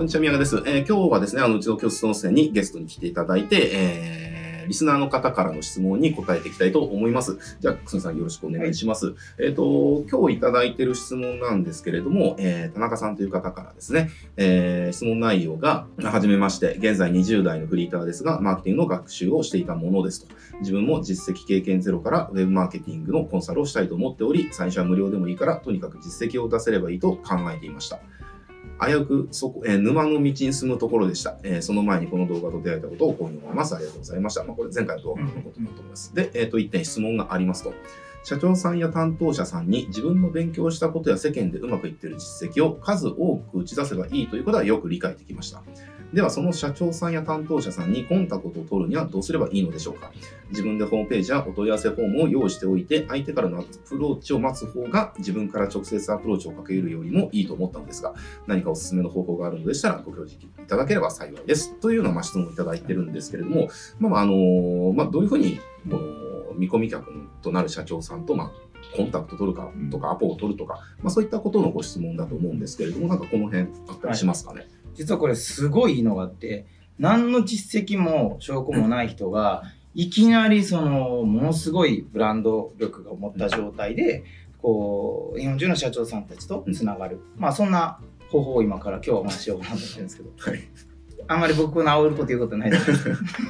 こんにちは、宮川です。えー、今日はですね、あの、うちの教室の生にゲストに来ていただいて、えーリスナーの方からの質問に答えていきたいと思います。じゃあ、くすみさんよろしくお願いします。はい、えっ、ー、と、今日いただいてる質問なんですけれども、えー、田中さんという方からですね、えー、質問内容が、はじめまして、現在20代のフリーターですが、マーケティングの学習をしていたものですと。自分も実績経験ゼロからウェブマーケティングのコンサルをしたいと思っており、最初は無料でもいいから、とにかく実績を出せればいいと考えていました。危うくそこ、えー、沼の道に進むところでした、えー。その前にこの動画と出会えたことを今夜思います。ありがとうございました。まあ、これ前回の動画のことだと思います。で、えっ、ー、と、1点質問がありますと。社長さんや担当者さんに自分の勉強したことや世間でうまくいっている実績を数多く打ち出せばいいということはよく理解できました。では、その社長さんや担当者さんにコンタクトを取るにはどうすればいいのでしょうか？自分でホームページやお問い合わせフォームを用意しておいて、相手からのアプローチを待つ方が自分から直接アプローチをかけるよりもいいと思ったのですが、何かおすすめの方法があるのでしたらご教示いただければ幸いです。というようなま質問をいただいてるんですけれども、まあ、あのまあ、どういうふうに、この見込み客となる社長さんと、まあ、コンタクト取るかとか、アポを取るとか、まあ、そういったことのご質問だと思うんですけれども、なんかこの辺あったりしますかね？はい、実はこれすごいのがあって、何の実績も証拠もない人が、いきなりその、ものすごいブランド力が持った状態で、こう、日本中の社長さんたちとつながる。まあ、そんな方法を今から今日お話しようかなと思ってるんですけど。はい。あんまり僕の煽ること言うことないです。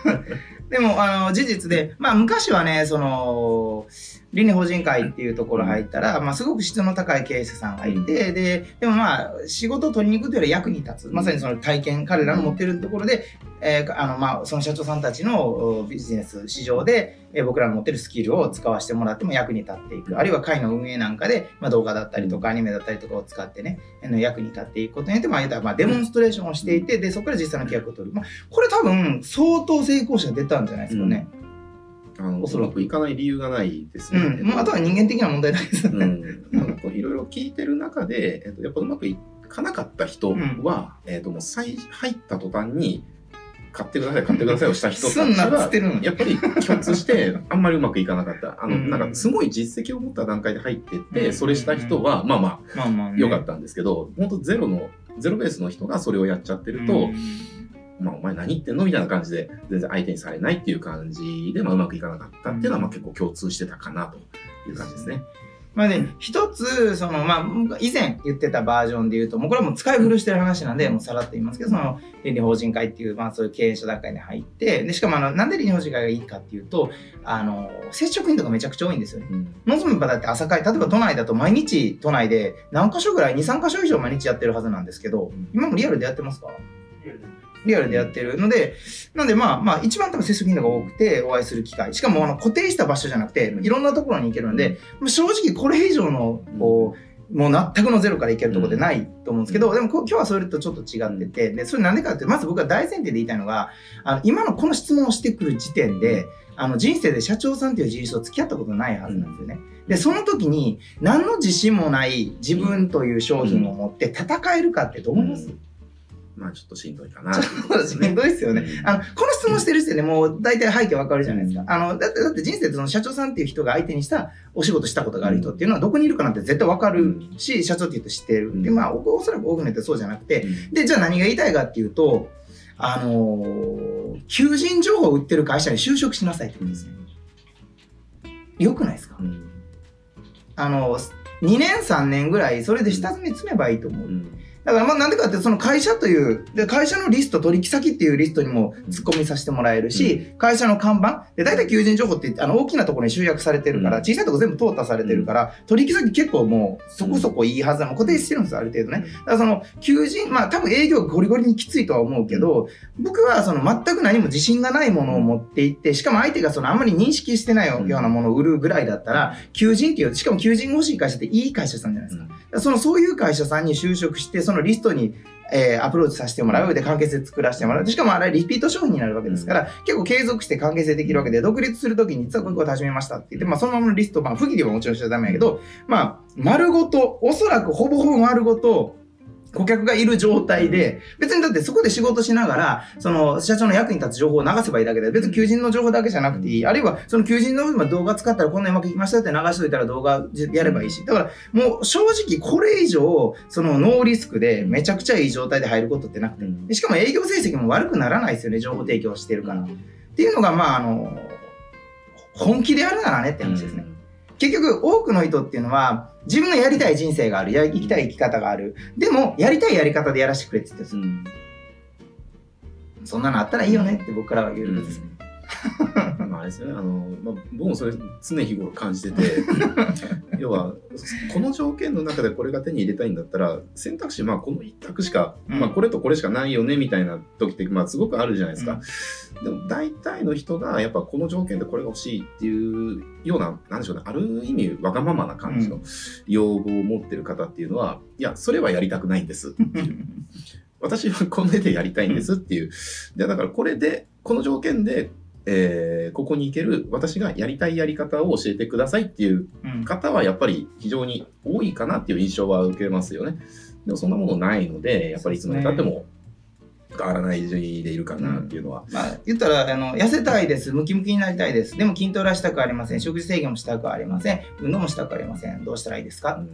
でも、あの、事実で、まあ、昔はね、その、倫理法人会っていうところ入ったら、まあ、すごく質の高い経営者さんがいて、で、でもまあ、仕事を取りに行くというより役に立つ。まさにその体験、彼らの持ってるところで、えー、あの、まあ、その社長さんたちのビジネス市場で、えー、僕らの持ってるスキルを使わせてもらっても役に立っていく。あるいは会の運営なんかで、まあ、動画だったりとかアニメだったりとかを使ってね、あの役に立っていくことによって、まあ、まあ、デモンストレーションをしていて、で、そこから実際の契約を取る。まあ、これ多分、相当成功者出たんじゃないですかね。うんあのおそらくいかない理由がないですね。うん、あとは人間的な問題だけです。ね。うん、いろいろ聞いてる中で、えっと、やっぱうまくいかなかった人は、うん、えっと、もう最入った途端に、買ってください、買ってくださいをした人たちは、やっぱり共通して、あんまりうまくいかなかった。あの、なんか、すごい実績を持った段階で入ってって、それした人は、まあまあ、良かったんですけど、本当ゼロの、ゼロベースの人がそれをやっちゃってると、まあ、お前何言ってんの？みたいな感じで、全然相手にされないっていう感じで、まあ、うまくいかなかったっていうのは、まあ、結構共通してたかなという感じですね。まあね、一つ、その、まあ、以前言ってたバージョンで言うと、もうこれはもう使い古してる話なんで、もうさらっと言いますけど、その、倫理法人会っていう、まあそういう経営者段階に入って、で、しかもあの、なんで倫理法人会がいいかっていうと、あの、接触員とかめちゃくちゃ多いんですよね。うん、望む場だって朝会、例えば都内だと毎日都内で何箇所ぐらい、2、3箇所以上毎日やってるはずなんですけど、今もリアルでやってますか？リアルでやってるので、なんでまあまあ一番多分接触頻度が多くてお会いする機会。しかもあの固定した場所じゃなくて、いろんなところに行けるので、正直これ以上のこう、もう全くのゼロからいけるところでないと思うんですけど、でも今日はそれとちょっと違ってて、で、それなんでかって、まず僕は大前提で言いたいのが、あの、今のこの質問をしてくる時点で、あの、人生で社長さんっていう人種と付き合ったことないはずなんですよね。で、その時に、何の自信もない自分という商品を持って戦えるかってどう思います、うんまあちょっとしんどいかな、ね、しんどいですよね。あの、この質問してる時点でもう大体背景わかるじゃないですか。あの、だって、だって人生でその社長さんっていう人が相手にしたお仕事したことがある人っていうのはどこにいるかなって絶対わかるし、社長って言うと知ってる。で、まあおそらく多くの人はそうじゃなくて、で、じゃあ何が言いたいかっていうと、あのー、求人情報を売ってる会社に就職しなさいってことですね。よくないですか、うん、あの、2年3年ぐらいそれで下積み積めばいいと思う。うんだからまあなんでかってその会社という、で会社のリスト、取引先っていうリストにも突っ込みさせてもらえるし、うん、会社の看板、で大体求人情報ってあの大きなところに集約されてるから、小さいところ全部淘汰されてるから、取引先結構もうそこそこいいはずなの、固定してるんですよ、ある程度ね。だからその求人、まあ多分営業ゴリゴリにきついとは思うけど、僕はその全く何も自信がないものを持っていって、しかも相手がそのあんまり認識してないようなものを売るぐらいだったら、求人っていう、しかも求人が欲しい会社っていい会社さんじゃないですか。そのそういう会社さんに就職して、そのリストにえー、アプローチさせてもらう。で、関係性作らせてもらう。しかもあれリピート商品になるわけですから、結構継続して関係性できるわけで、独立するときに実はこういうこと始めましたって言って、まあそのままのリスト、まあ不義理はもちろんしちゃダメやけど、まあ丸ごと、おそらくほぼほぼ丸ごと、顧客がいる状態で、別にだってそこで仕事しながら、その社長の役に立つ情報を流せばいいだけで、別に求人の情報だけじゃなくていい。あるいは、その求人の動画使ったらこんなうまくいきましたって流しといたら動画やればいいし。だからもう正直これ以上、そのノーリスクでめちゃくちゃいい状態で入ることってなくて。しかも営業成績も悪くならないですよね、情報提供してるから。っていうのが、まあ、あの、本気でやるならねって話ですね。結局、多くの人っていうのは、自分のやりたい人生がある、や生きたい生き方がある。でも、やりたいやり方でやらせてくれって言ってるん。そんなのあったらいいよねって僕からは言うんですね。まあ、あれですよね。あの、まあ、僕もそれ常日頃感じてて、要は、この条件の中でこれが手に入れたいんだったら、選択肢、まあ、この一択しか、うん、まあ、これとこれしかないよね、みたいな時って、まあ、すごくあるじゃないですか。うん、でも、大体の人が、やっぱこの条件でこれが欲しいっていうような、なんでしょうね、ある意味、わがままな感じの要望を持ってる方っていうのは、いや、それはやりたくないんですっていう。私はこの絵でやりたいんですっていう。で、だからこれで、この条件でえー、ここに行ける私がやりたいやり方を教えてくださいっていう方はやっぱり非常に多いかなっていう印象は受けますよね。でもそんなものないので、やっぱりいつまでたっても変わらないでいるかなっていうのは。うん、まあ、言ったら、あの、痩せたいです。ムキムキになりたいです。でも筋トレはしたくありません。食事制限もしたくありません。運動もしたくありません。どうしたらいいですか、うん、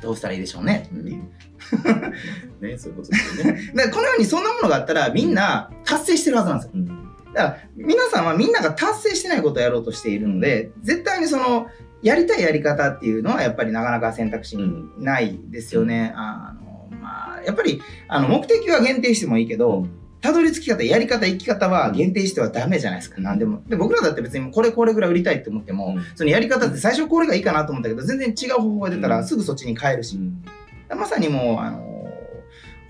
どうしたらいいでしょうね。うん ね、そういうことですよね。だからこのようにそんなものがあったらみんな達成してるはずなんですよ。うん、だから皆さんはみんなが達成してないことをやろうとしているので、絶対にそのやりたいやり方っていうのはやっぱりなかなか選択肢にないですよね。うん、あのまあ、やっぱりあの目的は限定してもいいけど、たどり着き方、やり方、生き方は限定してはダメじゃないですか。何でも。で、僕らだって別にこれこれぐらい売りたいって思っても、うん、そのやり方って最初これがいいかなと思ったけど、全然違う方法が出たらすぐそっちに変えるし。うんまさにもう、あの、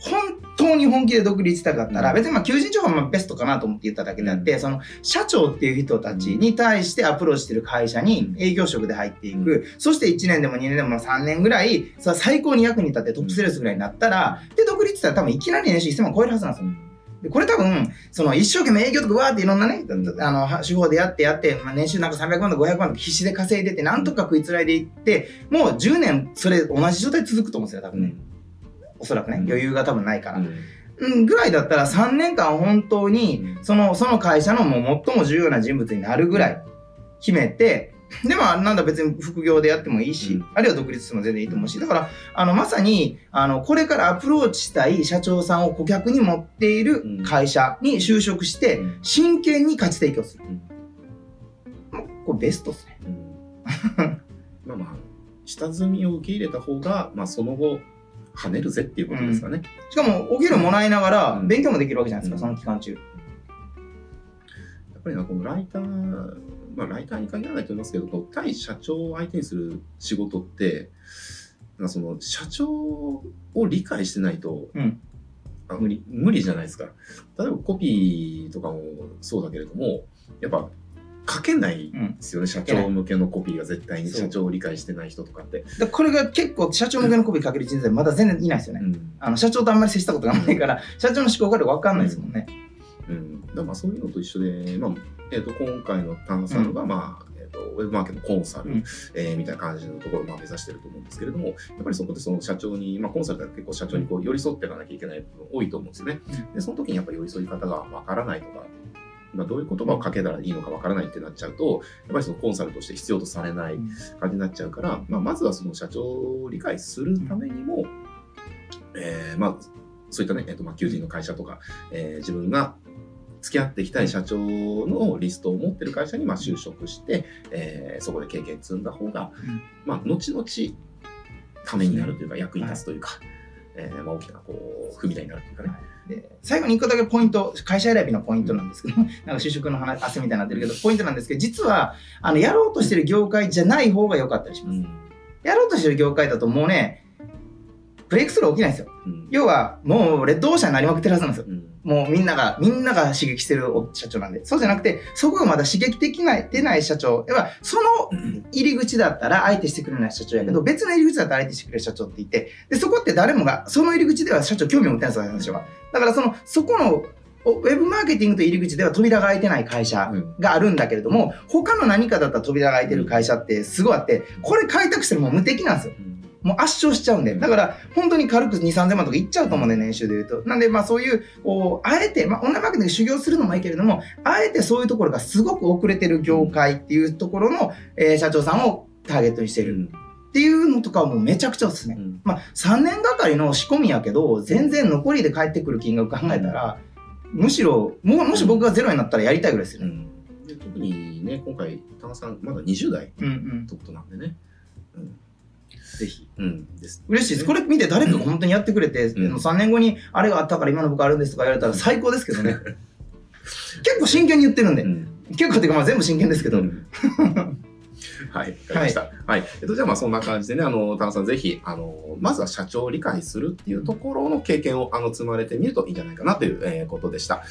本当に本気で独立したかったら、別にまあ求人情報はベストかなと思って言っただけであって、その社長っていう人たちに対してアプローチしてる会社に営業職で入っていく、そして1年でも2年でも3年ぐらい、最高に役に立ってトップセールスぐらいになったら、で、独立したら多分いきなり年収1000万超えるはずなんですよ。で、これ多分、その一生懸命営業とかわーっていろんなね、あの、手法でやってやって、まあ、年収なんか300万とか500万とか必死で稼いでて、なんとか食いつらいでいって、もう10年それ同じ状態続くと思うんですよ、多分ね。おそらくね、余裕が多分ないから。うん、ぐらいだったら3年間本当に、その、その会社のもう最も重要な人物になるぐらい決めて、でも、なんだ別に副業でやってもいいし、うん、あるいは独立しても全然いいと思うし、だから、あの、まさに、あの、これからアプローチしたい社長さんを顧客に持っている会社に就職して、真剣に価値提供する。うん、これベストっすね。うん、まあまあ、下積みを受け入れた方が、まあその後、跳ねるぜっていうことですかね。しかも、お給料もらいながら、勉強もできるわけじゃないですか、その期間中。やっぱりな、このライター、まあ、ライターに限らないと思いますけど、対社長を相手にする仕事って、なんかその社長を理解してないと、うん、無理無理じゃないですか。例えばコピーとかもそうだけれども、やっぱ書けないですよね、うん、社長向けのコピーが絶対に社長を理解してない人とかって。これが結構社長向けのコピー書ける人材まだ全然いないですよね。うん、あの社長とあんまり接したことがないから、社長の思考が分かんないですもんね。うん、だまあそういうのと一緒で、まあえー、と今回の探査のが、まあえー、とウェブマーケットコンサル、うん、えー、みたいな感じのところをまあ目指してると思うんですけれどもやっぱりそこでその社長に、まあ、コンサルだと結構社長にこう寄り添っていかなきゃいけない部分多いと思うんですよね。でその時にやっぱり寄り添い方がわからないとかまあ、どういう言葉をかけたらいいのかわからないってなっちゃうと、やっぱりそのコンサルとして必要とされない感じになっちゃうから、まあ、まずはその社長を理解するためにも、えー、まあ、そういったね、えっ、ー、と、まあ、求人の会社とか、えー、自分が付き合っていきたい社長のリストを持ってる会社にまあ就職して、えー、そこで経験積んだ方が、まあ、後々ためになるというか、役に立つというか、えーまあ、大きなこう踏み台になるというかね。で最後に1個だけポイント、会社選びのポイントなんですけど、なんか就職の話、汗みたいになってるけど、ポイントなんですけど、実は、あの、やろうとしてる業界じゃない方が良かったりします。うん、やろうとしてる業界だともうね、ブレイクスルー起きないんですよ。うん、要は、もうレッドオーシャンになりまくってるはずなんですよ。うん、もうみんなが、みんなが刺激してる社長なんで。そうじゃなくて、そこがまだ刺激できない、出ない社長。要は、その入り口だったら相手してくれない社長やけど、別の入り口だったら相手してくれる社長って言って、で、そこって誰もが、その入り口では社長興味を持ってないんですよ、私は。だからその、そこのウェブマーケティングと入り口では扉が開いてない会社があるんだけれども、他の何かだったら扉が開いてる会社ってすごいあって、これ開拓しても無敵なんですよ。もう圧勝しちゃうんで。だから、本当に軽く2、3000万とかいっちゃうと思うんで、年収で言うと。なんで、まあそういう、こう、あえて、まあオンラインマーケティング修行するのもいいけれども、あえてそういうところがすごく遅れてる業界っていうところの、えー社長さんをターゲットにしてるっていうのとかはもうめちゃくちゃおすすめ。うんまあ3年がかりの仕込みやけど、全然残りで帰ってくる金額考えたら、むしろ、ももし僕がゼロになったらやりたいぐらいですよね。うんで特にね、今回、田中さん、まだ20代うんうん。ってことなんでね。ぜひ。うん。です。嬉しいです。これ見て誰かが本当にやってくれて、うん3年後にあれがあったから今の僕あるんですとか言われたら最高ですけどね。結構真剣に言ってるんで。うん結構っていうかまあ全部真剣ですけど。うん はい、わかりました。はい。えっと、じゃあまあそんな感じでね、あの、田中さんぜひ、あの、まずは社長を理解するっていうところの経験を、あの、積まれてみるといいんじゃないかなという、えーことでした。